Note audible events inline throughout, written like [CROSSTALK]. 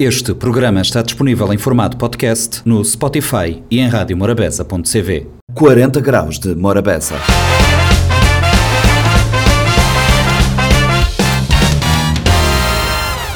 Este programa está disponível em formato podcast no Spotify e em radiomorabeza.cv. 40 graus de Morabeza.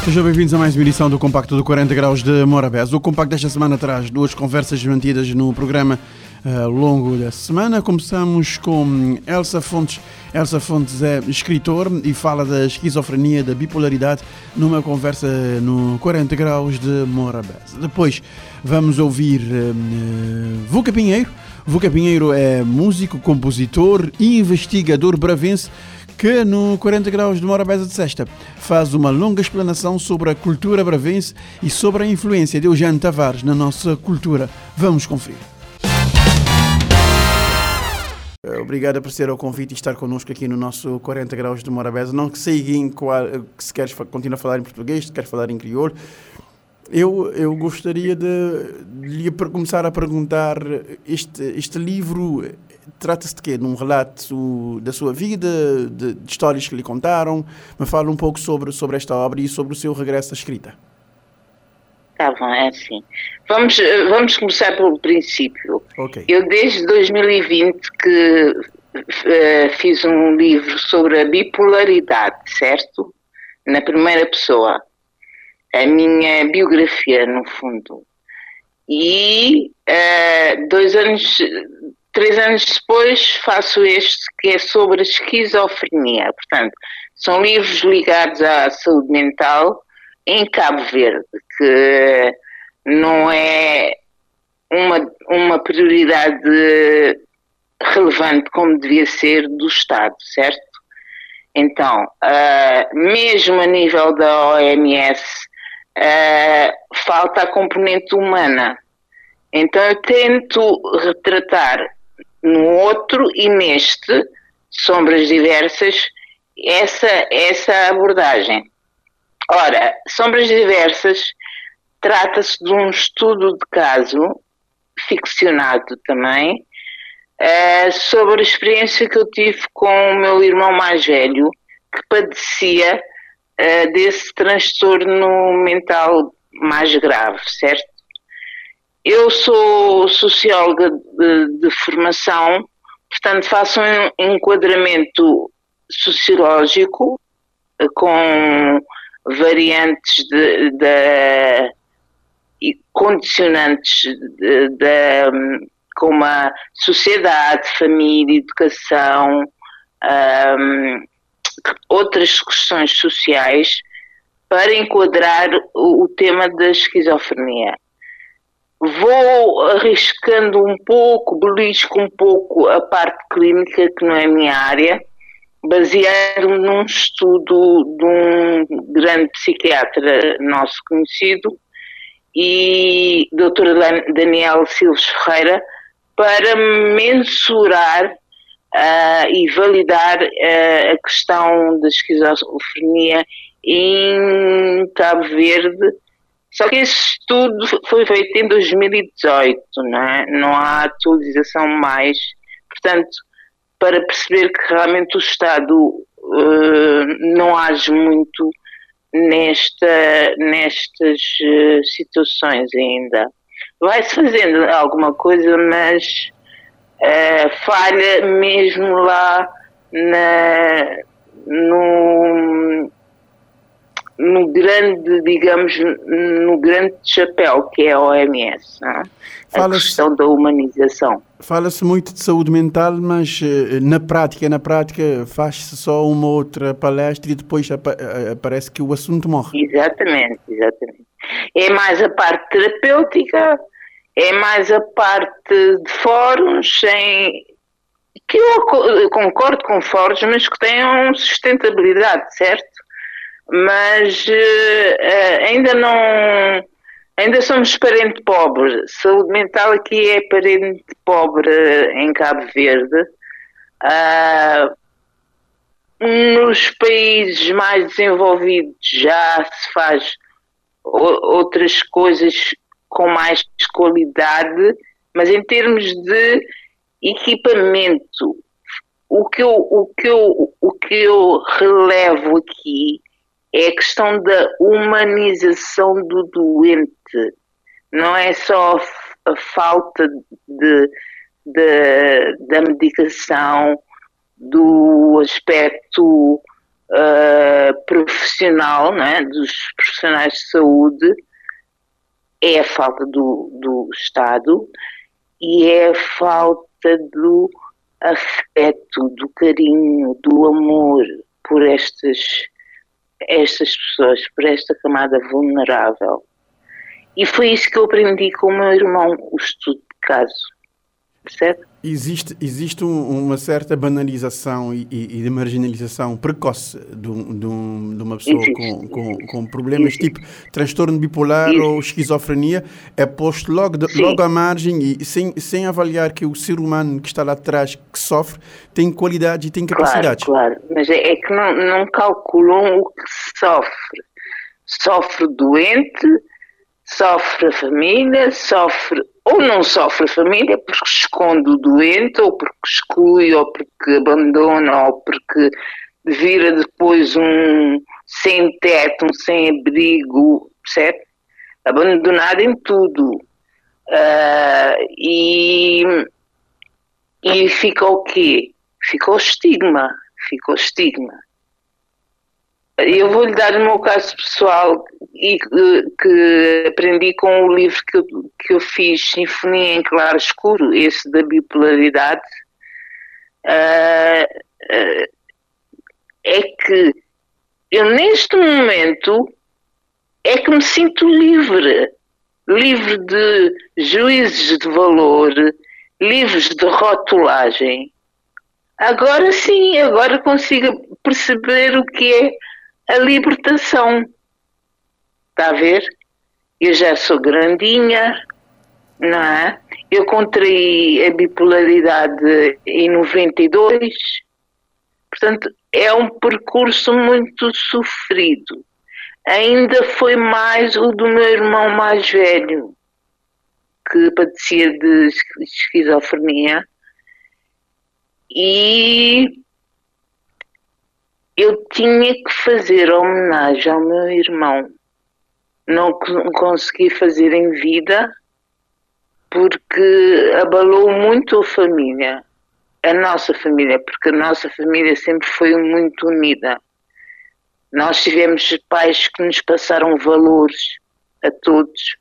Sejam bem-vindos a mais uma edição do Compacto do 40 Graus de Morabeza. O Compacto desta semana traz duas conversas mantidas no programa ao longo da semana. Começamos com Elsa Fontes. Elsa Fontes é escritor e fala da esquizofrenia, da bipolaridade, numa conversa no 40 Graus de Morabeza. Depois vamos ouvir uh, Vuca Pinheiro. Vuca Pinheiro é músico, compositor e investigador bravense que no 40 graus de Morabeza de Sesta faz uma longa explanação sobre a cultura bravense e sobre a influência de Eugênio Tavares na nossa cultura. Vamos conferir. Eh, obrigado por ser ao convite e estar connosco aqui no nosso 40 graus de Morabeza. Não sei em qual, se queres continuar a falar em português, se queres falar em crioulo. Eu, eu gostaria de, lhe começar a perguntar: este, este livro trata-se de quê? De um relato da sua vida, de, de, histórias que lhe contaram? Me fala um pouco sobre, sobre esta obra e sobre o seu regresso à escrita. Tá bom, é assim. Vamos, vamos começar pelo princípio. Okay. Eu, desde 2020, que uh, fiz um livro sobre a bipolaridade, certo? Na primeira pessoa. A minha biografia, no fundo. E uh, dois anos três anos depois faço este que é sobre a esquizofrenia. Portanto, são livros ligados à saúde mental em Cabo Verde, que não é uma, uma prioridade relevante como devia ser do Estado, certo? Então, uh, mesmo a nível da OMS, uh, ah, falta a componente humana. Então, eu tento retratar no outro e neste, sombras diversas, essa, essa abordagem. Ora, sombras diversas trata-se de um estudo de caso, ficcionado também, uh, sobre a experiência que eu tive com o meu irmão mais velho, que padecia uh, desse transtorno mental mais grave, certo? Eu sou socióloga de, de formação, portanto faço um enquadramento sociológico eh, com variantes de, de condicionantes de, de, como a sociedade, família, educação, um, outras questões sociais para enquadrar o, o tema da esquizofrenia. Vou arriscando um pouco, belisco um pouco a parte clínica, que não é a minha área, baseado num estudo de um grande psiquiatra nosso conhecido e Dr. Daniel Silves Ferreira para mensurar uh, e validar uh, a questão da esquizofrenia em Cabo Verde só que esse estudo foi feito em 2018, não, é? não há atualização mais. Portanto, para perceber que realmente o Estado uh, não age muito nesta, nestas uh, situações ainda. Vai-se fazendo alguma coisa, mas uh, falha mesmo lá na, no, no grande, digamos, no grande chapéu que é a OMS, é? a questão da humanização. Fala-se muito de saúde mental, mas eh, na prática, na prática faz-se só uma outra palestra e depois eh, parece que o assunto morre. Exatamente, exatamente. É mais a parte terapêutica, é mais a parte de fóruns, sem, que eu concordo com fóruns, mas que tenham sustentabilidade, certo? mas uh, ainda não. Ainda somos parente pobre. Saúde mental aqui é parente pobre em Cabo Verde. Uh, nos países mais desenvolvidos já se faz outras coisas com mais qualidade, mas em termos de equipamento, o que eu, o que eu, o que eu relevo aqui é a questão da humanização do doente. Não é só a falta de, de da medicação, do aspecto uh, profissional, né, dos profissionais de saúde, é a falta do, do Estado e é a falta do afeto, do carinho, do amor por estas, estas pessoas, por esta camada vulnerável. E foi isso que eu aprendi com o meu irmão, o estudo de caso. Percebe? Existe, existe um, uma certa banalização e, e, de marginalização precoce de, de, de uma pessoa com, com, com, problemas existe. tipo transtorno bipolar existe. ou esquizofrenia, é posto logo, de, logo à margem e sem, sem avaliar que o ser humano que está lá atrás, que sofre, tem qualidade e tem capacidades. Claro, claro. mas é, é que não, não calculam o que sofre. Sofre doente, sofre a família, sofre ou não sofre a família porque esconde o doente, ou porque exclui, ou porque abandona, ou porque vira depois um sem teto, um sem abrigo, percebe? Abandonado em tudo. Uh, e, e fica o quê? Fica o estigma, fica o estigma. Eu vou-lhe dar o meu caso pessoal e que aprendi com o livro que eu, que eu fiz, Sinfonia em Claro Escuro, esse da bipolaridade. Uh, uh, é que eu neste momento é que me sinto livre, livre de juízes de valor, livres de rotulagem. Agora sim, agora consigo perceber o que é a libertação. Está a ver? Eu já sou grandinha, não é? Eu contraí a bipolaridade em 92, portanto, é um percurso muito sofrido. Ainda foi mais o do meu irmão mais velho, que padecia de esquizofrenia. E eu tinha que fazer homenagem ao meu irmão. Não consegui fazer em vida porque abalou muito a família, a nossa família, porque a nossa família sempre foi muito unida. Nós tivemos pais que nos passaram valores a todos,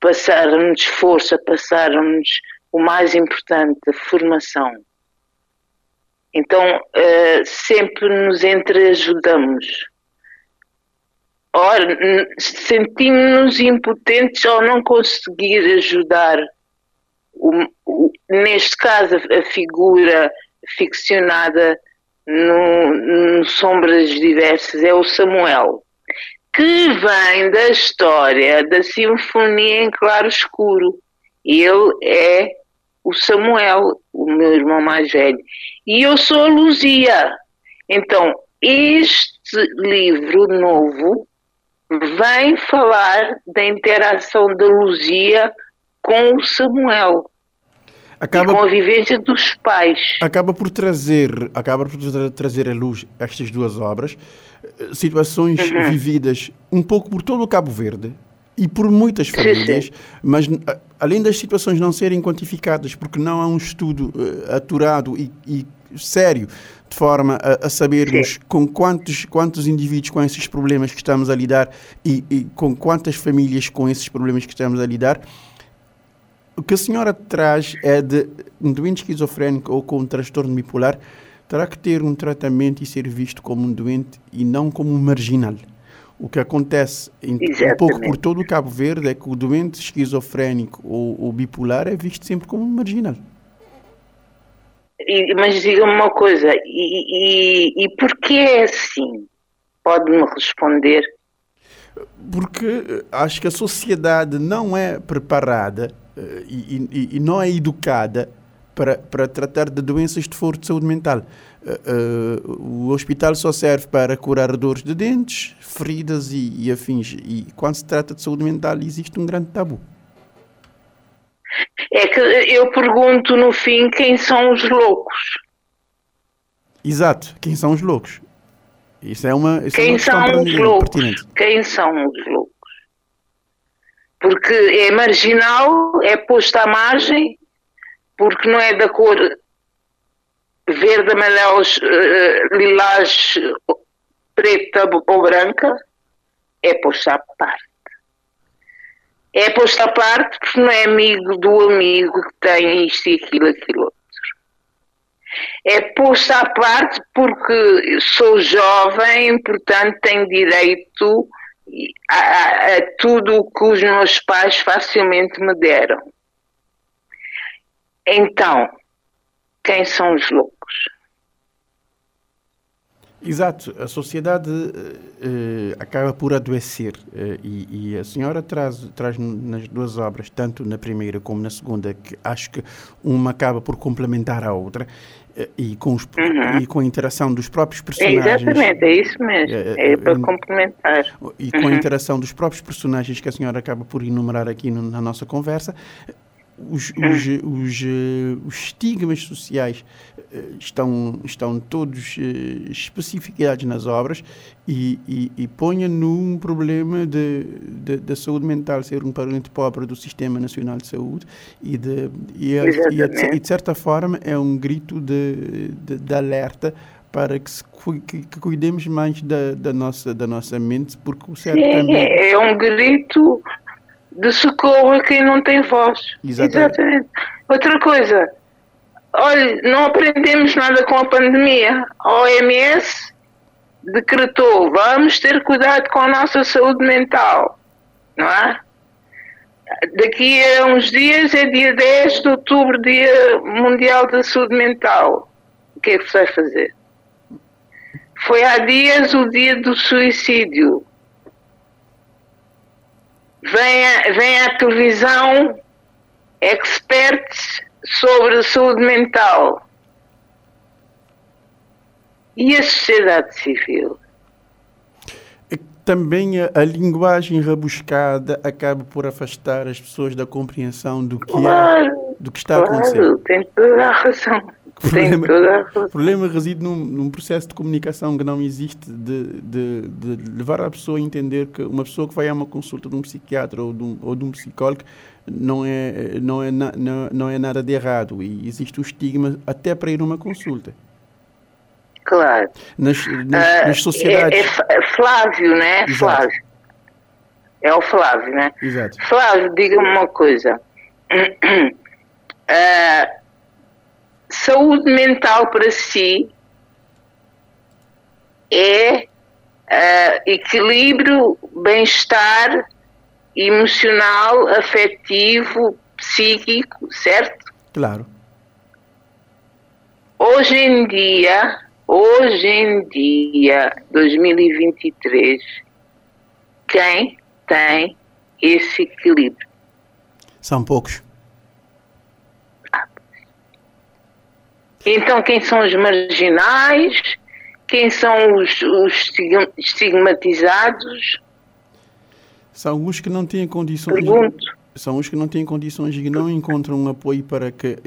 passaram-nos força, passaram-nos o mais importante, a formação. Então, uh, sempre nos entreajudamos. Ora, sentimos-nos impotentes ao não conseguir ajudar, o, o, neste caso, a figura ficcionada no, no Sombras Diversas é o Samuel, que vem da história da Sinfonia em Claro Escuro. Ele é o Samuel, o meu irmão mais velho, e eu sou a Luzia. Então, este livro novo vem falar da interação da Luzia com o Samuel. Acaba, com a vivência dos pais. Acaba por trazer, acaba por trazer à luz estas duas obras, eh, situações uhum. vividas um pouco por todo o Cabo Verde, e por muitas famílias, mas além das situações não serem quantificadas, porque não há um estudo uh, aturado e, e, sério, de forma a, a sabermos Sim. com quantos, quantos indivíduos com esses problemas que estamos a lidar e, e, com quantas famílias com esses problemas que estamos a lidar, o que a senhora traz é de um doente esquizofrénico ou com um transtorno bipolar terá que ter um tratamento e ser visto como um doente e não como um marginal. O que acontece em, um pouco por todo o Cabo Verde é que o doente esquizofrénico ou, ou bipolar é visto sempre como marginal. E, mas diga-me uma coisa, e, e, e porquê é assim? Pode-me responder? Porque eh, acho que a sociedade não é preparada uh, e, e, não é educada para, para tratar de doenças de foro de saúde mental. Uh, uh, o hospital só serve para curar dores de dentes, feridas e, e, afins. E quando se trata de saúde mental, existe um grande tabu. É que eu pergunto no fim quem são os loucos. Exato, quem são os loucos. Isso é uma, isso Quem é uma são os loucos? pertinente. Quem são os loucos? Porque é marginal, é posto à margem, porque não é da cor verde, amarelo, eh, lilás, preta ou branca, é posto à parte. É posto à parte porque não é amigo do amigo que tem isto e aquilo, aquilo outro. É posto à parte porque sou jovem, portanto tenho direito a, a, a tudo o que os meus pais facilmente me deram. Então, quem são os loucos? Exato, a sociedade eh, acaba por adoecer eh, e, e, a senhora traz, traz nas duas obras, tanto na primeira como na segunda, que acho que uma acaba por complementar a outra eh, e, com os, uhum. e com a interação dos próprios personagens. exatamente, é isso mesmo, é para complementar. E com a uhum. interação dos próprios personagens que a senhora acaba por enumerar aqui no, na nossa conversa, os, os, os, eh, os, estigmas sociais eh, estão, estão todos eh, especificados nas obras e, e, e ponha num problema da saúde mental ser um parente pobre do Sistema Nacional de Saúde e de, e, e, e de certa forma é um grito de, de, de alerta para que, se, que, que, cuidemos mais da, da, nossa, da nossa mente, porque o certo Sim, também... é um grito de socorro a quem não tem voz. Exatamente. Exatamente. Outra coisa, olha, não aprendemos nada com a pandemia. A OMS decretou, vamos ter cuidado com a nossa saúde mental, não é? Daqui a uns dias é dia 10 de outubro, Dia Mundial da Saúde Mental. O que é que se vai fazer? Foi há dias o dia do suicídio vem a, vem à televisão experts sobre saúde mental. E a sociedade civil? Também a, a, linguagem rebuscada acaba por afastar as pessoas da compreensão do que, claro, é, do que está claro, a acontecer. Tem toda a razão. O problema, problema reside num, num, processo de comunicação que não existe, de, de, de, levar a pessoa a entender que uma pessoa que vai a uma consulta de um psiquiatra ou de um, ou de um psicólogo não é, não, é na, não, não é nada de errado e existe o estigma até para ir a uma consulta. Claro. Nas, nas, uh, nas sociedades. É, é, Flávio, né? Exato. Flávio. É o Flávio, né? Exato. Flávio, diga-me uma coisa. Uh, [CLEARS THROAT] saúde mental para si é uh, equilíbrio, bem-estar emocional, afetivo, psíquico, certo? Claro. Hoje em dia, hoje em dia, 2023, quem tem esse equilíbrio? São poucos. Então, quem são os marginais? Quem são os, os estigmatizados? São os que não têm condições. Pergunto. São os que não têm condições e não encontram um apoio para que,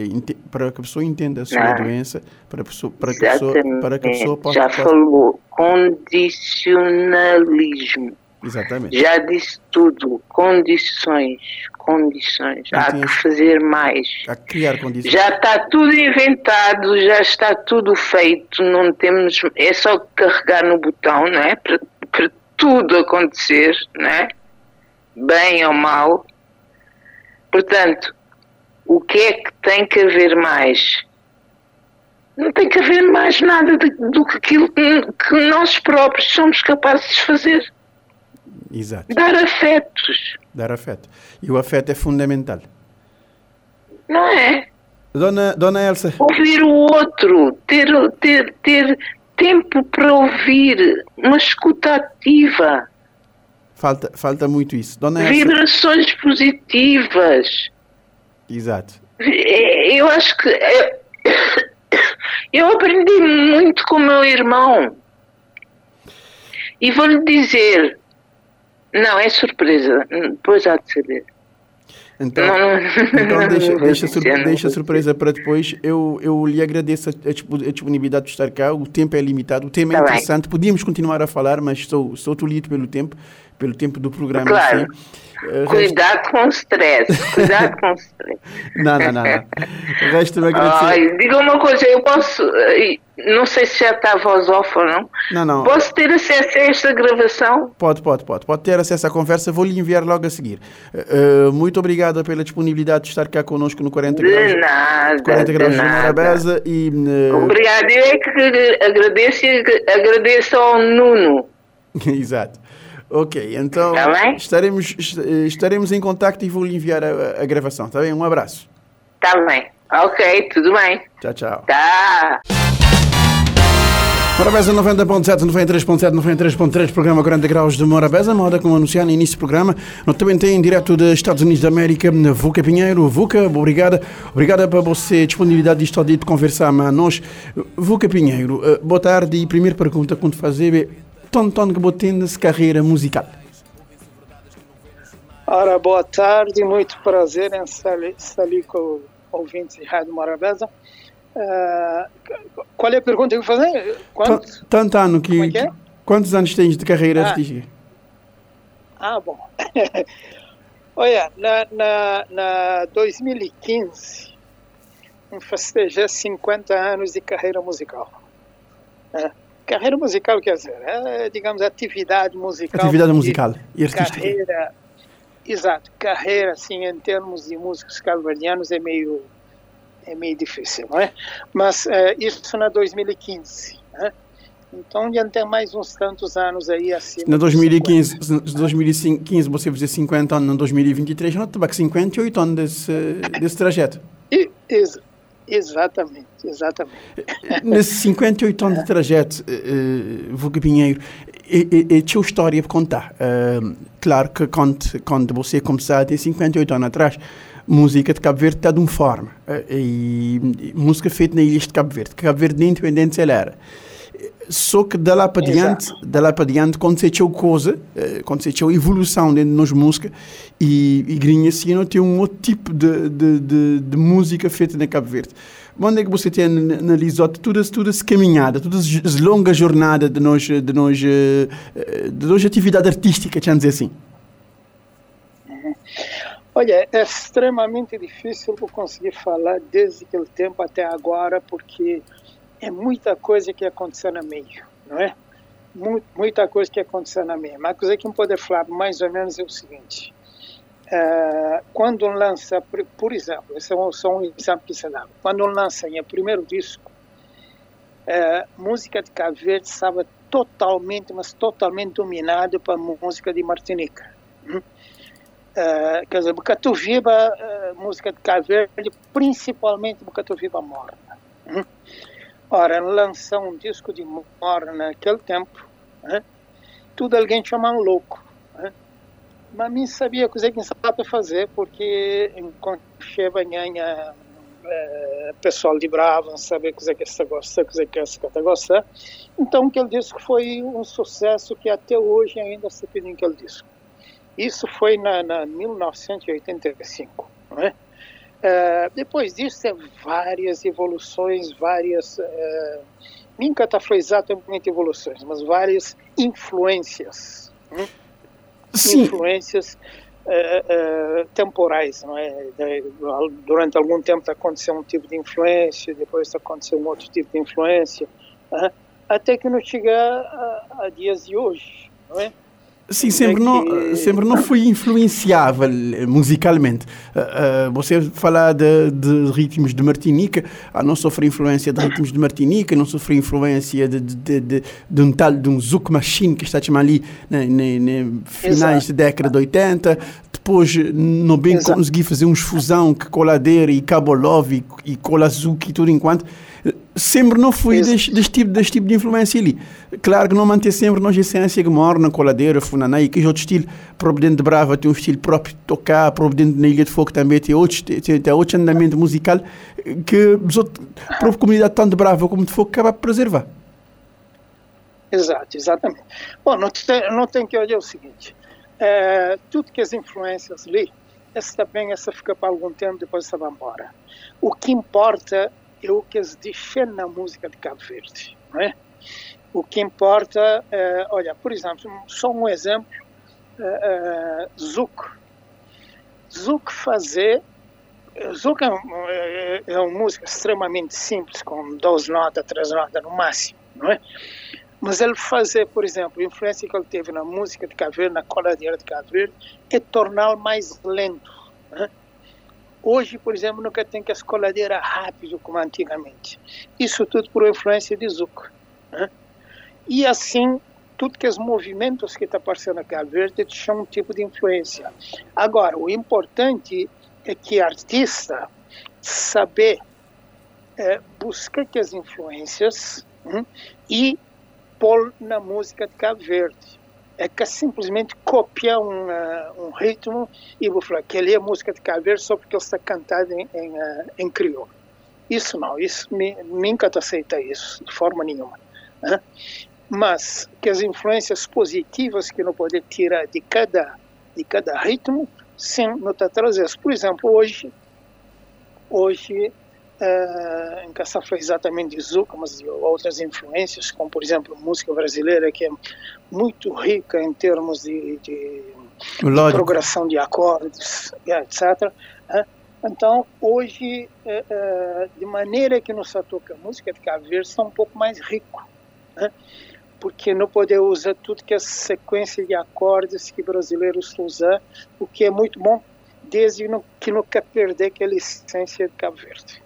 para que a pessoa entenda a sua não. doença, para, a pessoa, para, que a pessoa, para que a pessoa possa. Já falou, condicionalismo. Exatamente. Já disse tudo. Condições, condições. Há que fazer mais. Há que criar condições. Já está tudo inventado, já está tudo feito. Não temos. É só carregar no botão, não é? Para, para tudo acontecer, não é? Bem ou mal. Portanto, o que é que tem que haver mais? Não tem que haver mais nada do que aquilo que nós próprios somos capazes de fazer. Exato. Dar afetos. Dar afeto. E o afeto é fundamental. Não é? Dona, Dona Elsa. Ouvir o outro, ter, ter, ter tempo para ouvir, uma escuta ativa. Falta, falta muito isso. Dona Elsa. Vibrações positivas. Exato. Eu acho que. [COUGHS] Eu aprendi muito com o meu irmão. E vou-lhe dizer, não, é surpresa. Depois há de saber. Então, [LAUGHS] então deixa, deixa, surpre deixa surpresa para depois. Eu, eu lhe agradeço a, a, disponibilidade de estar cá. O tempo é limitado, o tema é tá interessante. Bem. Podíamos continuar a falar, mas estou, estou tolhido pelo tempo, pelo tempo do programa. Claro. Cuidado com o stress. Cuidado com o [LAUGHS] stress. não, não, não. não. Resto agradecer. Ai, diga uma coisa, eu posso. Eh, não sei se já está a voz off ou não. Não, não. Posso ter acesso a esta gravação? Pode, pode, pode. Pode ter acesso à conversa. Vou lhe enviar logo a seguir. Uh, muito obrigado pela disponibilidade de estar cá connosco no 40 de graus. Nada, 40 graus de, Morabeza. E, uh... Obrigado. Eu é que agradeço, agradeço ao Nuno. [LAUGHS] Exato. Ok, então tá estaremos, estaremos em contacto e vou lhe enviar a, a gravação, está bem? Um abraço. Está bem. Ok, tudo bem. Tchau, tchau. Tá. Morabeza 90.7, 93.7, 93.3, programa 40 graus de Morabeza, moda como anunciar no início do programa. Nós também tem direto dos Estados Unidos da América, Vuca Pinheiro. Vuca, obrigada. Obrigada por você disponibilidade de estar de conversar com nós. Vuca Pinheiro, eh, boa tarde e primeira pergunta que fazer Tonton nessa carreira musical. Ora, boa tarde, muito prazer em estar ali com ouvintes de Rádio Morabeza. Uh, qual é a pergunta que eu vou fazer? Quantos, Tanto ano que, é que é? Quantos anos tens de carreira ah. artística? Ah, bom. [LAUGHS] Olha, na, na, na 2015, eu festejei 50 anos de carreira musical. É. Carreira musical quer dizer, é, digamos, atividade musical. Atividade musical e artística. Carreira, exato. Carreira, assim, em termos de músicos calvarianos é meio é meio difícil, não é? Mas é, isso na 2015, né? Então já tem mais uns tantos anos aí assim. Na 2015, 2015 você fazia 50 anos, na 2023 já está 58 anos desse, desse trajeto. E, ex, exatamente, exatamente. Nesses 58 anos de trajeto, uh, Vuga Pinheiro, é, é, é tua história para contar. Uh, claro que quando, quando você começou a ter 58 anos atrás, música de Cabo Verde está de uma forma. Eh, e, e, música feita na ilha de Cabo Verde. Cabo Verde, independente ela era. Só que de lá para diante, de lá para diante, aconteceu coisa, eh, aconteceu evolução dentro de nós música e, e Grinha não tem um outro tipo de, de, de, de música feita na Cabo Verde. Onde é que você tem analisado toda, toda essa caminhada, toda essa longa jornada de nós, de nós, eh, de nós atividade artística, vamos dizer assim? Olha, é extremamente difícil eu conseguir falar desde aquele tempo até agora, porque é muita coisa que aconteceu no meio, não é? Muita coisa que aconteceu na meio. Mas a coisa que eu posso falar mais ou menos é o seguinte: uh, quando lança, por exemplo, esse é só um exemplo que se dá. Quando lança o primeiro disco, uh, música de Cabo Verde estava totalmente, mas totalmente dominada pela música de Martinica. Uh, quer dizer, Bocatuviba, uh, música de Cabo Verde, principalmente Bocatuviba Morna. Hum? Ora, lançar um disco de Morna naquele tempo, uh, tudo alguém chama um louco. Uh, mas mim sabia coisa que estava fazer, porque enquanto chega ganha uh, pessoal de Brava, saber coisa que essa gosta, coisa que essa gosta. Então, aquele disco foi um sucesso que até hoje ainda se pede aquele disco. Isso foi na, na 1985. Não é? Uh, depois disso, tem várias evoluções, várias. Uh, nunca tá, foi exatamente evoluções, mas várias influências. Hum? Influências uh, temporais. Não é? Durante algum tempo aconteceu um tipo de influência, depois aconteceu um outro tipo de influência, até que não chega a, a dias de hoje. Não é? Sim, sempre, não, sempre não fui influenciável musicalmente. Uh, uh, você fala de, de, ritmos de Martinica, ah, não sofri influência de ritmos de Martinica, não sofri influência de, de, de, de um tal de um Zouk Machine que está a chamar ali na, finais da década de 80. Depois não bem Exato. consegui fazer uns fusão que coladeira e Cabo Love e, e Cola Zouk e tudo enquanto sempre não fui deste, deste, tipo, deste tipo de influência ali. Claro que não manter sempre a essência que mora na coladeira, funaná, e que é outro estilo, próprio de Brava tem um estilo próprio de tocar, próprio dentro da Ilha de Fogo também tem outro, tem, tem outro andamento musical que a própria comunidade tanto de Brava como de Fogo acaba por preservar. Exato, exatamente. Bom, não tem, não tem que olhar o seguinte, é, tudo que as influências ali, essa também essa fica para algum tempo, depois essa vai embora. O que importa é o que eles defendem na música de Cabo Verde, não é? O que importa, é, olha, por exemplo, só um exemplo, é, é, Zuc. Zuc fazer Zuc é, é, é, uma música extremamente simples, com duas notas, três notas no máximo, não é? Mas ele fazer, por exemplo, a influência que ele teve na música de Cabo Verde, na coladeira de Cabo Verde, é torná-lo mais lento. Né? Hoje, por exemplo, nunca tem que a escoladeira rápido como antigamente. Isso tudo por influência de Zuc. Né? E assim, tudo que os movimentos que estão tá aparecendo na Cabo Verde tinham um tipo de influência. Agora, o importante é que artista saber é, buscar que as influências hum, e pôr na música de Cabo Verde. É que simplesmente copia um, uh, um ritmo e vou falar que ele é música de Cabo só porque ele está cantado em, em, uh, em crioulo. Isso não, isso me, nunca aceita isso, de forma nenhuma. Né? Mas que as influências positivas que não pode tirar de cada, de cada ritmo, sim, não está trazendo. Por exemplo, hoje, hoje uh, em Caçar foi exatamente de Zuca, mas outras influências, como por exemplo música brasileira, que é muito rica em termos de, de, de progressão de acordes, etc. Uh, então, hoje, uh, de maneira que nos toca a música de Cabo Verde, está um pouco mais rico, né? porque não poder usar tudo que é sequência de acordes que brasileiros usam, o que é muito bom, desde que não quer perder aquela essência de Cabo Verde.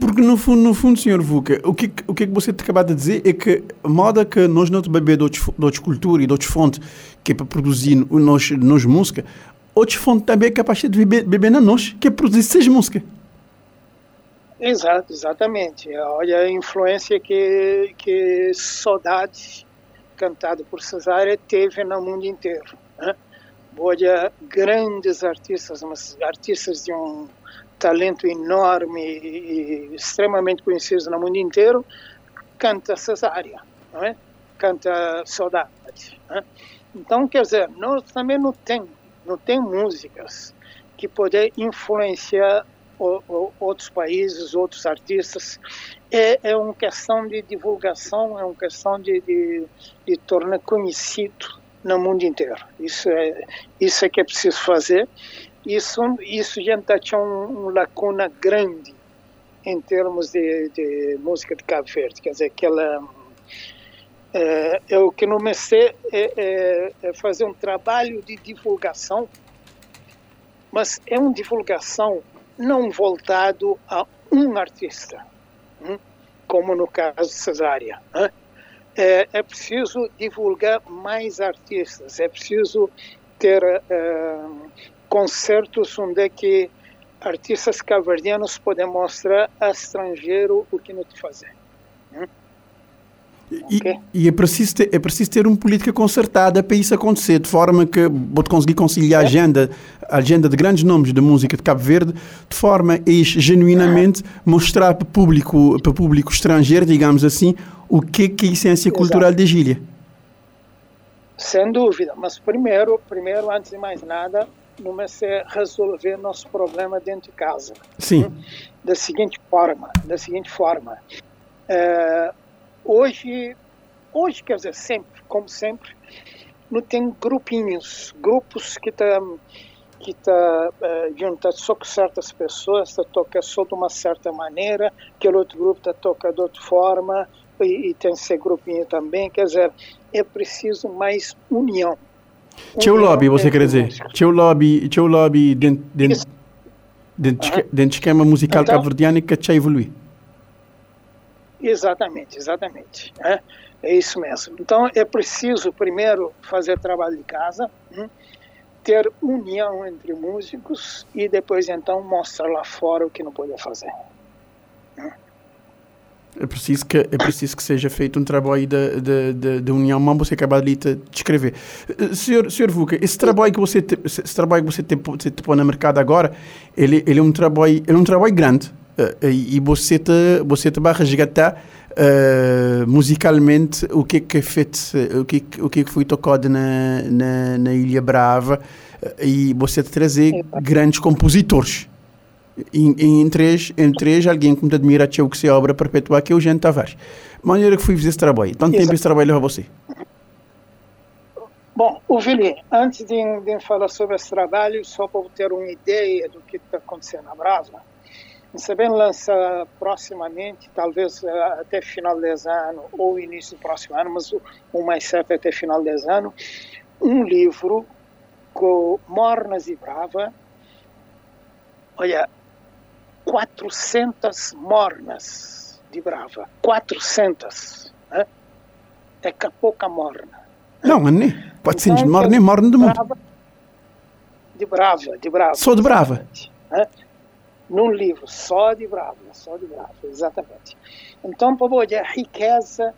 Porque no fundo, no fundo, senhor Vuca, o que, o que você acabou de dizer é que a moda que nós não bebemos de de outras culturas e de outras fontes que é para produzir nos, nos música, outras fontes também é capaz de beber, beber na nós, que é produzir seis músicas. Exato, exatamente. Olha a influência que, que Saudades, cantado por Cesária, teve no mundo inteiro. Né? Olha, grandes artistas, mas artistas de um talento enorme e extremamente conhecidos no mundo inteiro, canta Cesária, não é? canta Saudade. É? Então, quer dizer, nós também não tem, não tem músicas que podem influenciar o, o, outros países, outros artistas. É, é uma questão de divulgação, é uma questão de, de, de tornar conhecido no mundo inteiro. Isso é, isso é que é preciso fazer isso, isso já tinha um, um lacuna grande em termos de, de, música de Cabo Verde, quer dizer, aquela é, é o que não me sei é, é, é, fazer um trabalho de divulgação, mas é uma divulgação não voltado a um artista, hein? como no caso de Cesária. É, é, preciso divulgar mais artistas, é preciso ter uh, concertos onde é que artistas caverdianos podem mostrar a estrangeiro o que não te fazer. Hum? E, okay. e, é, preciso ter, é preciso ter uma política concertada para isso acontecer, de forma que vou conseguir conciliar a agenda, a agenda de grandes nomes da música de Cabo Verde, de forma a genuinamente mostrar para o público, para público estrangeiro, digamos assim, o que, que é a essência Exato. cultural da Gília. Sem dúvida, mas primeiro, primeiro, antes de mais nada, comecei a resolver nosso problema dentro de casa. Sim. Da seguinte forma, da seguinte forma. É, hoje, hoje quer dizer sempre, como sempre, não tem grupinhos, grupos que estão que está uh, junta só com certas pessoas, está toca só de uma certa maneira, aquele outro grupo está toca de outra forma e, e tem esse grupinho também, quer dizer, é preciso mais união. C'è un lobby, você quer dizer? C'è un lobby, c'è un lobby dentro, dentro, dentro, dentro esquema musical então, cabo-verdiano que já evolui. Exatamente, exatamente. É, é isso mesmo. Então é preciso primeiro fazer trabalho de casa, hum, ter união entre músicos e depois então mostrar lá fora o que não pode fazer. Hum. É preciso que, é preciso que seja feito um trabalho de, de, de, de união, como você acabou de descrever. Eh, senhor, senhor Vuca, esse trabalho que você, te, esse trabalho que você te, você te põe no mercado agora, ele, ele, é, um trabalho, ele é um trabalho grande uh, e você te, você te vai resgatar uh, musicalmente o que é que é feito, o que, o que, é que foi tocado na, na, na Ilha Brava e você trazer grandes compositores. Em, em, três, em três, alguém que me admira o que se obra perpetuar, que é o Jean Tavares. Maneira que fui fazer esse trabalho. Tanto Exato. tempo esse trabalho leva você? Bom, o Vili, antes de, de, falar sobre esse trabalho, só para ter uma ideia do que está acontecendo na Brava, Sabem lança proximamente, talvez eh, até final desse ano ou início do próximo ano, mas o, o mais certo é até final desse ano, um livro com Mornas e Brava, olha, 400 mornas de Brava, 400, né? é que pouca morna. Não, nem 400 de morna, nem morna do mundo. De Brava, de Brava. Sou de Brava. Né? num livro só de Brava, só de Brava, exatamente. Então, para ver a riqueza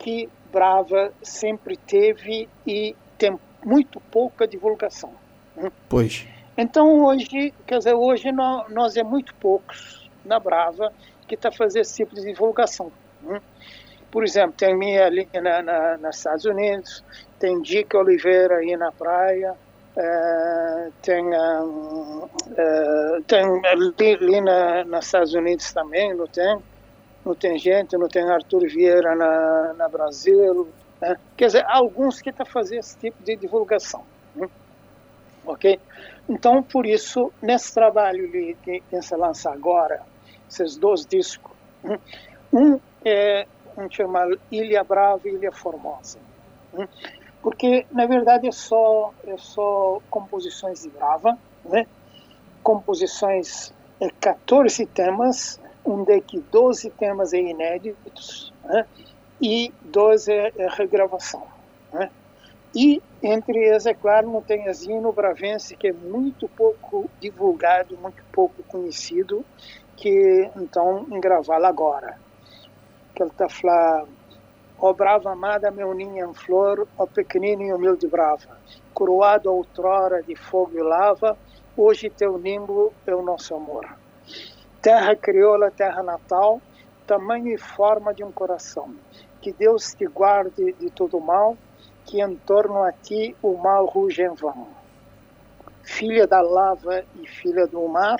que Brava sempre teve e tem muito pouca divulgação. Né? Pois. Então, hoje, quer dizer, hoje nós, nós é muito poucos na Brava que está fazendo esse tipo de divulgação. Né? Por exemplo, tem minha ali na, na, nos Estados Unidos, tem Dick Oliveira aí na praia, Uh, tem, uh, uh, tem ali, ali na, nos Estados Unidos também, não tem? Não tem gente, não tem Arthur Vieira na, na Brasil. Né? Quer dizer, alguns que estão tá fazendo esse tipo de divulgação. Né? Ok? Então, por isso, nesse trabalho que, que se lança agora, esses dois discos, um é um chamado Ilha Brava e Ilha Formosa. Né? porque na verdade é só é só composições de Brava, né? Composições é 14 temas, um deck 12 temas é inéditos, né? E 12 é, é regravação, né? E entre eles, é claro, Asino Bravense, que é muito pouco divulgado, muito pouco conhecido, que então engravá-lo agora. Que ele está falando Ó brava amada, meu ninho em flor, ó pequenino e humilde brava, coroado outrora de fogo e lava, hoje teu nimbo é o nosso amor. Terra crioula, terra natal, tamanho e forma de um coração. Que Deus te guarde de todo mal, que em torno a ti o mal ruge em vão. Filha da lava e filha do mar,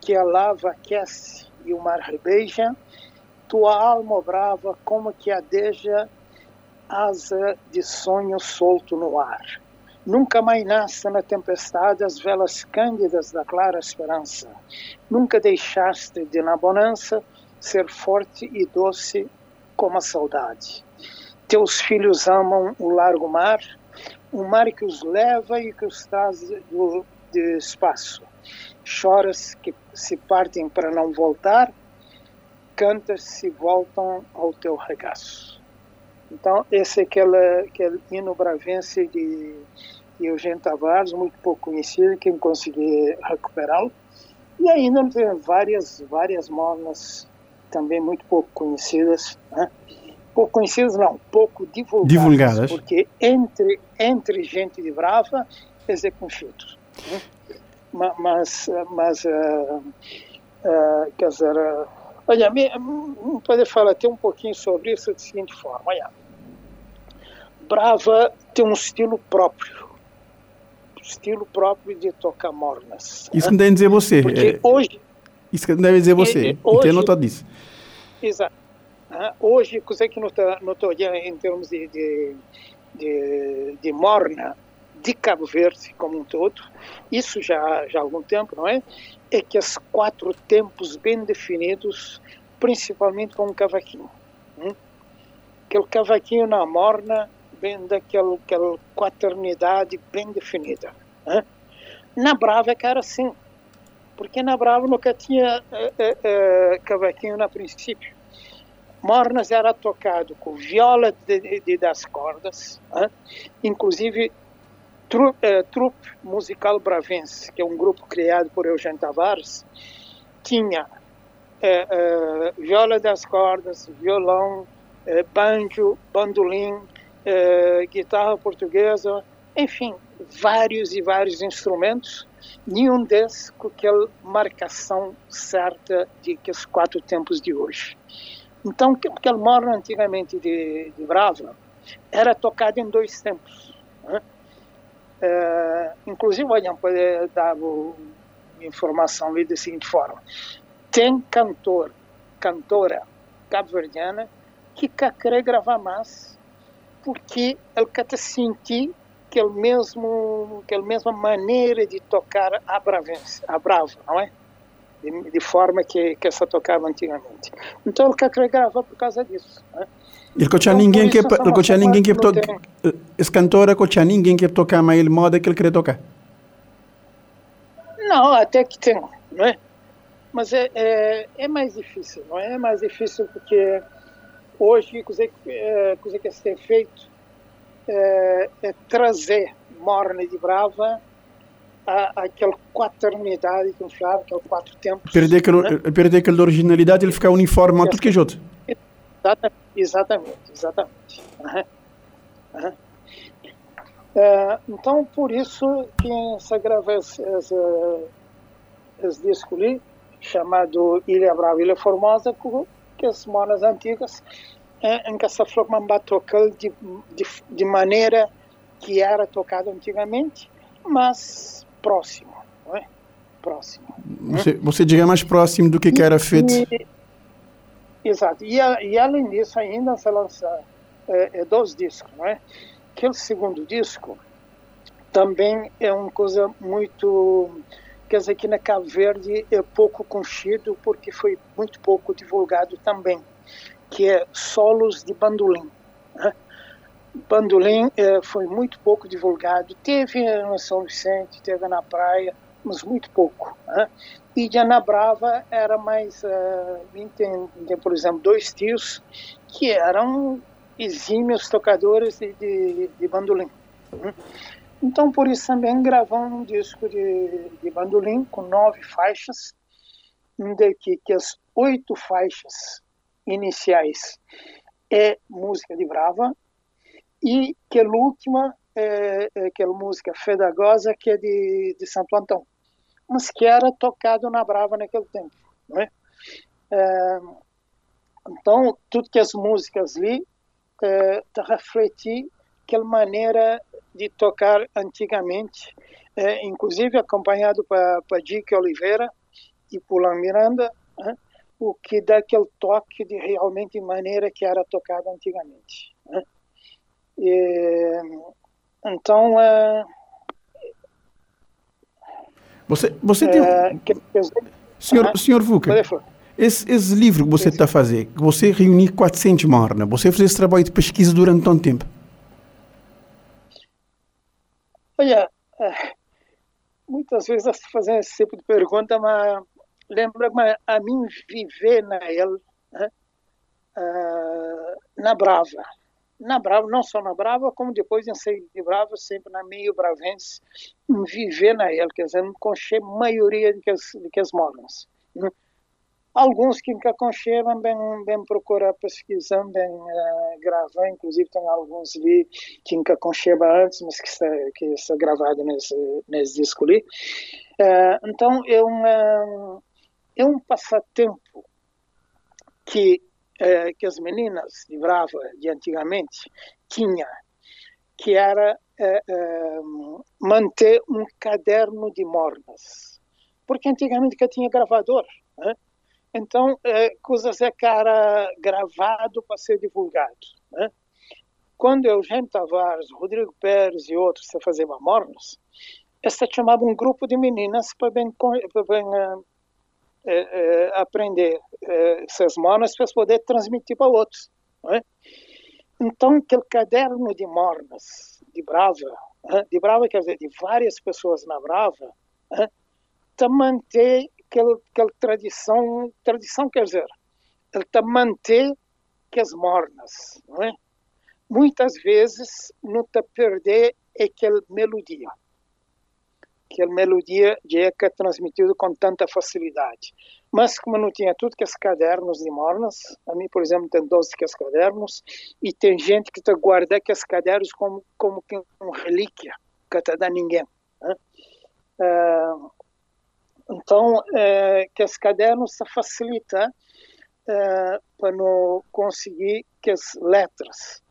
que a lava aquece e o mar rebeija, tua alma brava como que adeja asa de sonho solto no ar. Nunca mais nasce na tempestade as velas cândidas da clara esperança. Nunca deixaste de na bonança ser forte e doce como a saudade. Teus filhos amam o largo mar, o mar que os leva e que os traz do, de espaço. Choras que se partem para não voltar, cantas se voltam ao teu regaço. Então, esse é aquele, aquele hino bravense de, de Eugênio Tavares, muito pouco conhecido, quem conseguir recuperá-lo. E ainda tem várias, várias mornas também muito pouco conhecidas. Né? Pouco conhecidas, não, pouco divulgadas. Divulgadas. Porque entre, entre gente de Brava, eles é conhecido. Né? Mas, mas uh, uh, quer dizer, uh, Olha, me, pode falar até um pouquinho sobre isso da seguinte forma. Olha, Brava tem um estilo próprio, estilo próprio de tocar mornas. Isso que deve dizer você. Porque é, hoje... Isso que deve dizer você. É, hoje, Entendo notado disso. Exato. Hoje, coisa que não estou em termos de, de, de, de morna, de Cabo Verde como um todo, isso já, já há algum tempo, não é? É que os quatro tempos bem definidos, principalmente com o cavaquinho. Hum? Aquele cavaquinho na morna, bem daquela aquela quaternidade bem definida. Hum? Na Brava é era assim, porque na Brava nunca tinha é, é, cavaquinho na princípio. Mornas era tocado com viola de, de, das cordas, hein? inclusive Trupe, eh, Trupe Musical Bravense, que é um grupo criado por Eugênio Tavares, tinha eh, eh, viola das cordas, violão, banjo, bandolim, guitarra portuguesa, enfim, vários e vários instrumentos, nenhum desses com aquela marcação certa de que os quatro tempos de hoje. Então, aquele morno antigamente de, de era tocado em dois tempos. Né? Uh, inclusive, olha, pode dar informação da seguinte forma: tem cantor, cantora cabo-verdiana que quer querer gravar mais porque ele quer sentir aquele mesmo, aquela mesma maneira de tocar a bravense, a brava, não é? De, de, forma que, que essa tocava antigamente. Então ele gravar por causa disso. Não é? Ele não tinha ninguém que ele tinha ninguém que toca esse cantor não tinha ninguém que tocar mais ele moda que ele queria tocar. Não, até que tem, não é? Mas é, é, é mais difícil, não é? É mais difícil porque hoje coisa que é, coisa que se tem feito é, é trazer Morne de Brava a, aquela quaternidade que eu falava, aquele quatro tempos. Perder aquela, né? perder aquela originalidade, ele fica uniforme a tudo que é outro. Exatamente. Exatamente. Uhum. Uhum. É, então, por isso que se grava esse, esse, esse disco ali, chamado Ilha Brava, Ilha Formosa, que as monas antigas, é, em que essa forma tocar de, de, de maneira que era tocada antigamente, mas próximo, não é? Próximo. Você, você diga mais próximo do que, que era feito. E, Exato. E, e além disso, ainda se lança é, é, dois discos, não é? Que o segundo disco também é uma coisa muito. Quer dizer, que na Cabo Verde é pouco conhecido porque foi muito pouco divulgado também, que é Solos de Bandolim. Né? Bandolim é, foi muito pouco divulgado. Teve no São Vicente, teve na praia, mas muito pouco. Né? E de Ana Brava era mais. Uh, tem, tem, por exemplo, dois tios que eram exímios tocadores de, de, de bandolim. Né? Então, por isso também gravamos um disco de, de bandolim com nove faixas, onde que, que as oito faixas iniciais é música de Brava e que a última é, é aquela música fedagosa que é de, de Santo Antão mas que era tocado na Brava naquele tempo. É? é então, tudo que as músicas ali é, refletir aquela maneira de tocar antigamente, é, inclusive acompanhado para Dick Oliveira e Pulan Miranda, o que dá aquele toque de realmente maneira que era tocada antigamente. E, então, é, você, você tem. Que, senhor, uh -huh. senhor Vuca, esse, esse livro que você está a fazer, que você reuniu 400 mornas, você fez esse trabalho de pesquisa durante tanto tempo? Olha, eh, muitas vezes fazem esse tipo de pergunta, mas lembra-me a mim viver na ele, né? uh, na Brava na Brava, não só na Brava, como depois em sair de Brava, sempre na meio bravense, viver na ele, quer dizer, conchei maioria de que de que as mornas. Né? Alguns que me aconchegam, bem, bem procurar pesquisando, bem uh, gravar, inclusive tem alguns ali que me aconchegam antes, mas que está, que está gravado nesse, nesse disco ali. Uh, então, é, uma, é um passatempo que eh, que as meninas de Brava de antigamente tinham, que era eh, eh, manter um caderno de mornas. Porque antigamente que tinha gravador. Né? Então, coisas é que era gravado para ser divulgado. Né? Quando Eugênio Tavares, Rodrigo Pérez e outros se faziam mornas, esta chamava um grupo de meninas para bem, para bem é, é, aprender é, essas mornas para poder transmitir para outros. É? Então, aquele caderno de mornas, de Brava, é? de Brava quer dizer, de várias pessoas na Brava, é? está manter aquela, aquela tradição, tradição quer dizer, está manter que as mornas, não é? Muitas vezes não está perder aquela melodia que a melodia é transmitida com tanta facilidade. Mas como não tinha tudo que os cadernos de mornas, a mim, por exemplo, tem 12 que os cadernos, e tem gente que está guarda que os cadernos como, como que uma relíquia, que está dando ninguém. Né? Uh, então, uh, que os cadernos se facilita uh, para não conseguir que as letras,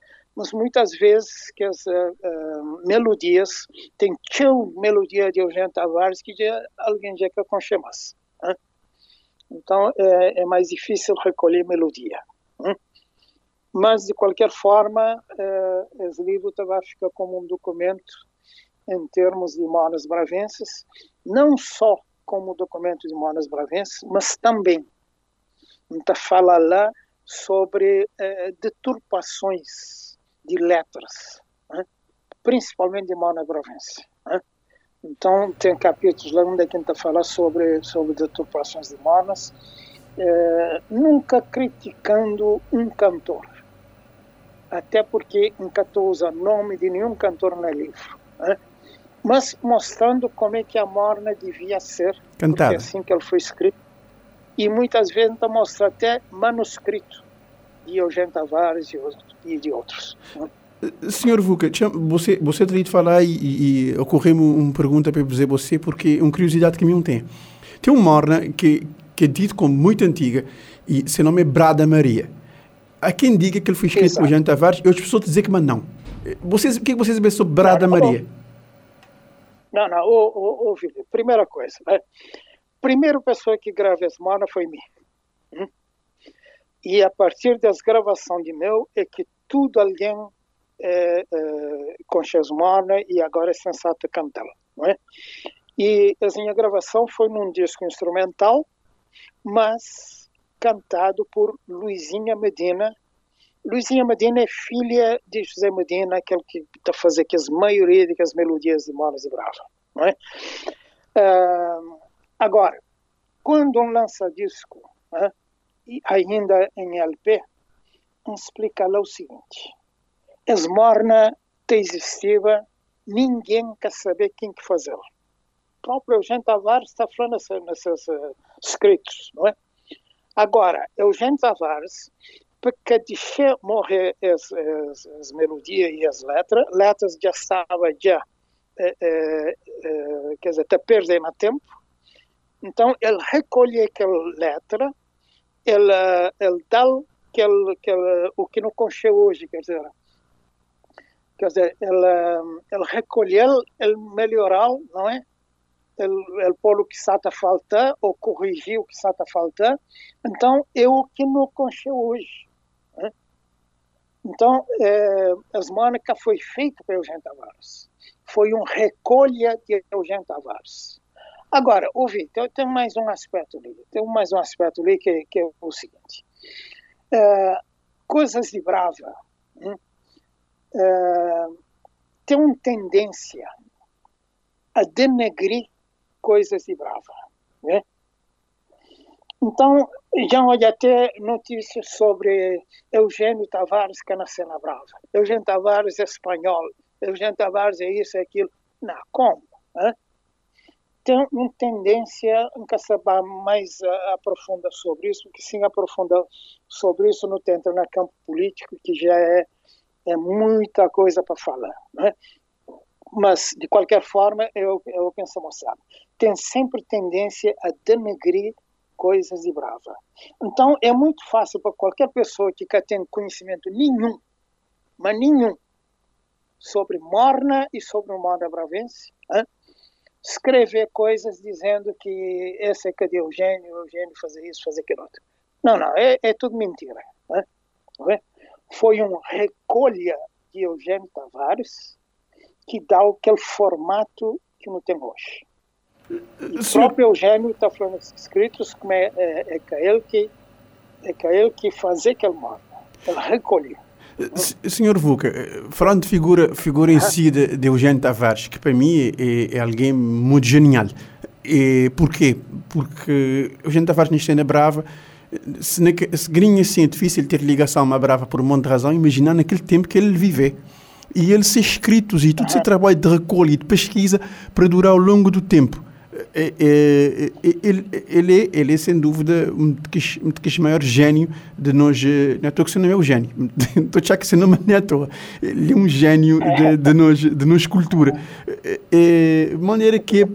mas muitas vezes que as uh, uh, melodias, tem tão melodia de Eugênio Tavares que alguém já quer conhecer mais. Né? Então é, é, mais difícil recolher melodia. Né? Mas, de qualquer forma, uh, esse livro vai ficar como um documento em termos de monas bravenses, não só como documento de monas bravenses, mas também então, fala lá sobre eh, deturpações de letras, né? principalmente de Mona Bravense. Né? Então, tem capítulos lá onde a gente fala sobre, sobre deturpações de monas, eh, nunca criticando um cantor, até porque nunca usa nome de nenhum cantor no livro, né? mas mostrando como é que a morna devia ser, Cantada. assim que ele foi escrito, e muitas vezes mostra até manuscrito de Eugênio Tavares e de outros. Né? Senhor Vuca, você, você teria de falar e, e, ocorreu-me uma pergunta para dizer você, porque uma curiosidade que me tem. Tem um morna que, que é dito como muito antiga e seu nome é Brada Maria. Há quem diga que ele foi escrito por Eugênio Tavares e outras pessoas dizem que mas não. Vocês, o que, é vocês sabem sobre Brada não, Maria? Não, não, ô, ô, primeira coisa, né? primeira pessoa que gravou esse morna foi mim. Hum? E a partir das gravações de meu é que tudo alguém é, é, morna e agora é sensato não é? E a minha gravação foi num disco instrumental, mas cantado por Luizinha Medina. Luizinha Medina é filha de José Medina, aquele que está fazendo as maioria das melodias de Monas e Brava, não é? Uh, agora, quando um lança disco, né, ainda em LP, explica lá o seguinte: Esmorna te existia, ninguém quer saber quem que fazia. O próprio Eugênio Tavares está falando nesses uh, escritos, não é? Agora, Eugênio Tavares, porque deixou morrer as, as, as, melodias e as letras, letras já estavam já, eh, eh, eh, quer dizer, até perdendo tempo, então ele recolhe aquela letra, ele, ele dá aquele, aquele, o que não concheu hoje, quer dizer, quer dizer, ele, ele recolheu, ele melhorou, não é? Ele, ele pôr o que está a faltar, ou corrigir o que está a faltar, então é o que não concheu hoje. Né? Então, é, as Mônica foi feita para Eugênio Tavares. Foi um recolha de Eugênio Tavares. Agora, ouvi, tem, tem, mais um aspecto ali, tem mais um aspecto ali que, que é o seguinte. Uh, coisas de brava uh, tem uma tendência a denegrir coisas de brava. Né? Então, já olha até notícias sobre Eugênio Tavares que nasceu na Brava. Eugênio Tavares é espanhol. Eugênio Tavares é isso, é aquilo. Não, como? Né? Tem uma tendência a saber mais uh, aprofunda sobre isso, porque sim aprofunda sobre isso não entra no campo político, que já é, é muita coisa para falar. Né? Mas, de qualquer forma, eu, eu penso mostrar. Tem sempre tendência a denegrir coisas de brava. Então, é muito fácil para qualquer pessoa que tem conhecimento nenhum, mas nenhum, sobre Morna e sobre o Morna Bravense? Escrever coisas dizendo que esse é que de Eugênio, Eugênio fazer isso, fazer aquilo outro. Não, não, é, é tudo mentira. Né? Foi um recolha de Eugênio Tavares que dá aquele formato que não tem hoje. O próprio Eugênio está falando escritos como é, é, é que ele que é que ele que fazer aquele modo, ele recolhia. Senhor Vuca, falando de figura, figura em si de, de Eugênio Tavares, que para mim é, é alguém muito genial. E porquê? Porque Eugênio Tavares, nesta cena brava, se, na, se grinha assim é difícil ter ligação a uma brava por um monte de razão, imaginar naquele tempo que ele viveu. E ele ser escritos e todo esse trabalho de recolha e de pesquisa para durar ao longo do tempo. É, é, é, ele, ele, ele é sem dúvida um dos maiores gênio de nós. Não é que não é o gênio, [LAUGHS] estou a que nome não é à toa. Ele é um gênio de, de, nós, de nós cultura. É, maneira que é,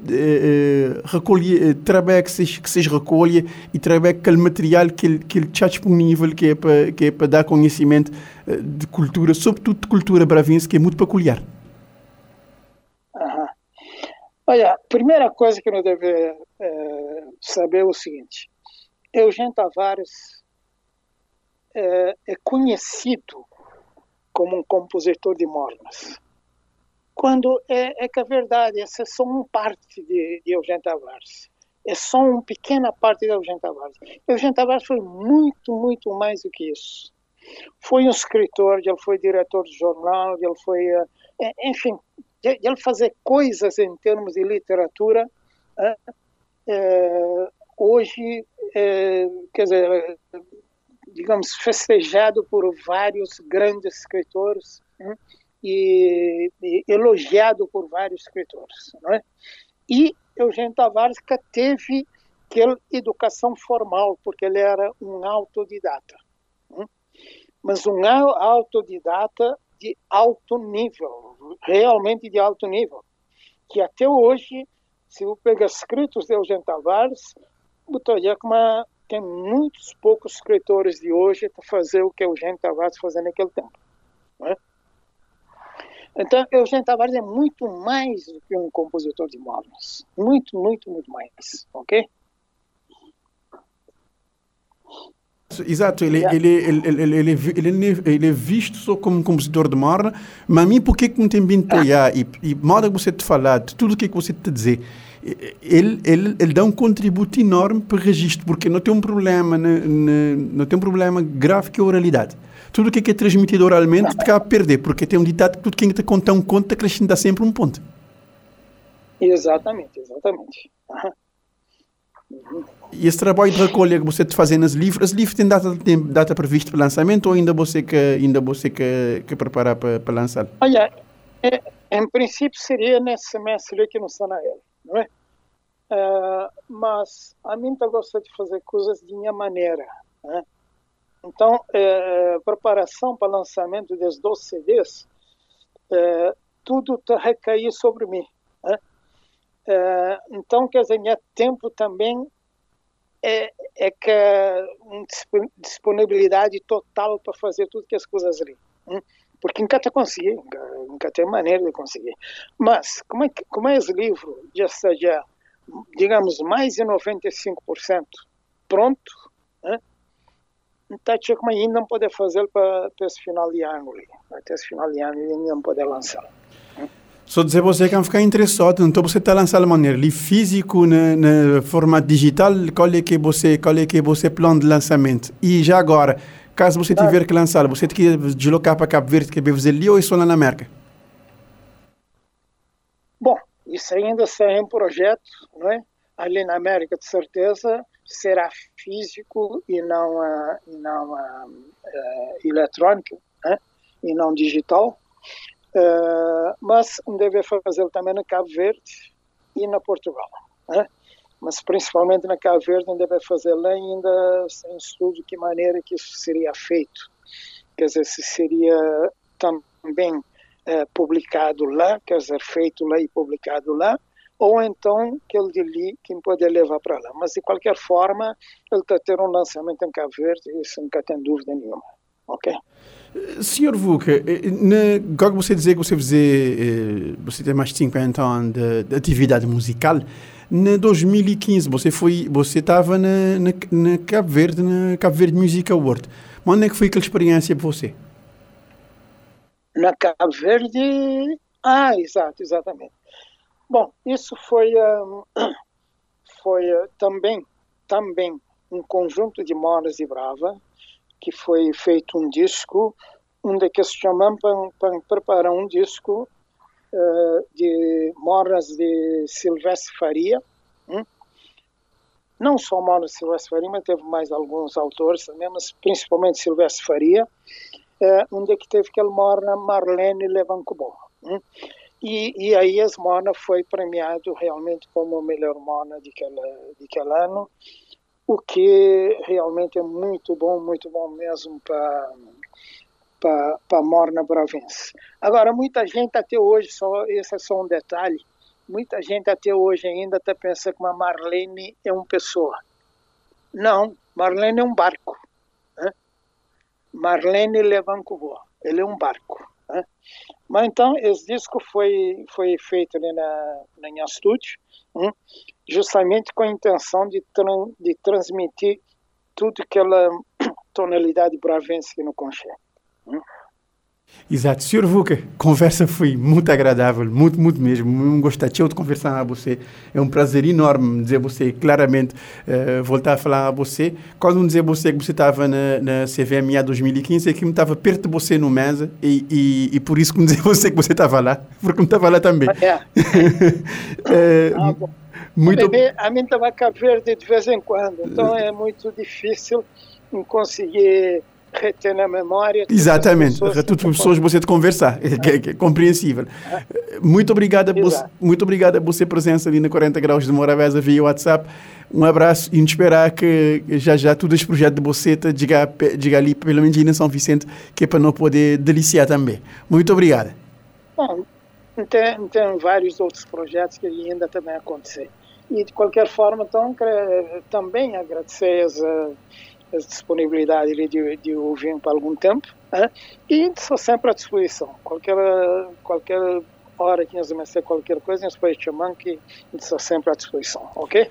recolhe, trabalha que se, que se recolhe e trabalha aquele material que ele, que ele está disponível, que é para, é dar conhecimento de cultura, sobretudo de cultura bravinça, que é muito peculiar. Olha, a primeira coisa que nós devemos é, saber é o seguinte: Eugênio Tavares é, é, conhecido como um compositor de mornas. Quando é, é que a verdade, essa é só uma parte de, de Eugênio Tavares. É só uma pequena parte de Eugênio Tavares. Eugênio Tavares foi muito, muito mais do que isso. Foi um escritor, ele foi diretor de jornal, ele foi, é, enfim, de, ele fazer coisas em termos de literatura é, é, hoje, é, quer dizer, digamos, festejado por vários grandes escritores e, e, elogiado por vários escritores. Não é? E Eugênio Tavares que teve aquela educação formal, porque ele era um autodidata. Mas um autodidata de alto nível, realmente de alto nível, que até hoje, se eu pegar escritos de Eugênio Tavares, botaria como tem muitos poucos escritores de hoje para fazer o que Eugênio Tavares fazia naquele tempo. É? Então, Eugênio Tavares é muito mais do que um compositor de móveis. Muito, muito, muito mais. Ok? Exato, ele, ele, ele, ele, ele, ele, ele, é visto só como um compositor de morna, mas a mim, por que não tem vindo ah. e, e modo que você te falar, de tudo o que você te dizer, ele, ele, ele dá um contributo enorme para o registro, porque não tem um problema, não, não tem um problema grave que a oralidade. Tudo o que é, transmitido oralmente te a perder, porque tem um ditado que tudo quem te conta um conto acrescenta sempre um ponto. Exatamente, exatamente. Uhum. [LAUGHS] E esse trabalho de recolha que você está fazendo nos livros, os livros têm data, têm data prevista para lançamento ou ainda você que, ainda você que, que preparar para, para lançar? Olha, é, em princípio seria nesse semestre aqui no Sanael, não é? Uh, mas a mim está gosta de fazer coisas de minha maneira, né? Então, é, preparação para lançamento dos 12 CDs, é, tudo está recair sobre mim. É, então, quer dizer, meu tempo também é, é que uma disponibilidade total para fazer tudo que as coisas ali. Hein? Porque nunca te consegui, nunca, nunca tem maneira de conseguir. Mas, como é, como é esse livro já já, digamos, mais de 95% pronto, né? então tinha como ainda não poder fazer para esse final de ano. Até esse final de ano ainda não poder lançar. Só dizer você que ficar interessado, então você está lançando maneira ali físico, no, no formato digital, qual é que você, qual é que você plano de lançamento? E já agora, caso você tiver que lançar, você tem que deslocar para Cabo Verde, que é fazer ali ou é só lá na América? Bom, isso ainda é um projeto, não é? Ali na América, de certeza, será físico e não, uh, não uh, uh, eletrônico, né? e não digital. Uh, mas deve fazer também na Cabo Verde e na Portugal. Né? Mas principalmente na Cabo Verde deve fazer lá ainda sem estudo que maneira que isso seria feito. Quer dizer, se seria também uh, publicado lá, quer dizer, feito lá e publicado lá, ou então que ele ali quem pode levar para lá. Mas de qualquer forma, ele está tendo um lançamento em Cabo Verde, isso nunca tem dúvida nenhuma. Ok? Senhor Vuca, agora você dizer que você fazer, eh, você tem mais de 50 anos de, de atividade musical, em 2015 você foi, você estava na, na, na, Cabo Verde, na Cabo Verde Music Award. Onde é que foi aquela experiência para você? Na Cabo Verde, ah, exato, exatamente. Bom, isso foi, [COUGHS] foi também, também um conjunto de Moras de Brava, que foi feito um disco, onde que se chamam para, preparar um disco uh, de moras de Silvestre Faria. Hum? Não só moras de Silvestre Faria, mas teve mais alguns autores também, mas principalmente Silvestre Faria, uh, onde que teve aquele morna Marlene Levancobon. Hum? e, e aí a Mona foi premiado realmente como a melhor Mona daquele ano, o que realmente é muito bom, muito bom mesmo para para a Morna Bravense. Agora, muita gente até hoje, só, esse é só um detalhe, muita gente até hoje ainda está pensando que uma Marlene é uma pessoa. Não, Marlene é um barco. Né? Marlene Levancouver, ele é um barco. Né? Mas então, esse disco foi, foi feito ali na, na minha estúdio, né? justamente com a intenção de, tran, de transmitir tudo aquela [CLEARS THROAT] tonalidade bravense no conchê. Né? Exato. Senhor Vuca, conversa foi muito agradável, muito, muito mesmo. Um gostei de conversar com você. É um prazer enorme dizer você claramente, uh, voltar a falar a você. Quando dizer você que você estava na, na CVMA 2015, é que me estava perto de você no mesa e, e, e, por isso que me dizer você que você estava lá, porque me estava lá também. É. é [LAUGHS] ah, muito... A, bebê, a mim estava a Cabo Verde de vez em quando, então é muito difícil conseguir reter na memória. Exatamente, tudo as pessoas você de conversar, [LAUGHS] é, é, é compreensível. Muito obrigado, a muito obrigado a você presença ali na 40 Graus de Morabeza via WhatsApp. Um abraço e esperar que já já todos os projetos de Boceta diga, diga ali, pelo menos em São Vicente, que é para não poder deliciar também. Muito obrigado. Bom, tem, tem vários outros projetos que ainda também acontecem. E de qualquer forma, então, também agradecer as a disponibilidade de, de ouvir por algum tempo né? e estou sempre à disposição. Qualquer, qualquer hora que nos ser qualquer coisa, nos pode chamar que estou sempre à disposição, ok?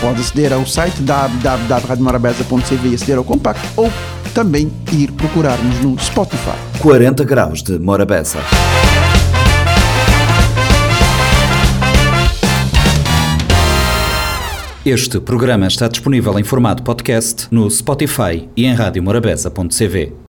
Pode aceder ao site www.radiomorabeza.cv e aceder ao compacto ou também ir procurar-nos no Spotify. 40 graus de Morabeza. Este programa está disponível em formato podcast no Spotify e em radiomorabeza.cv.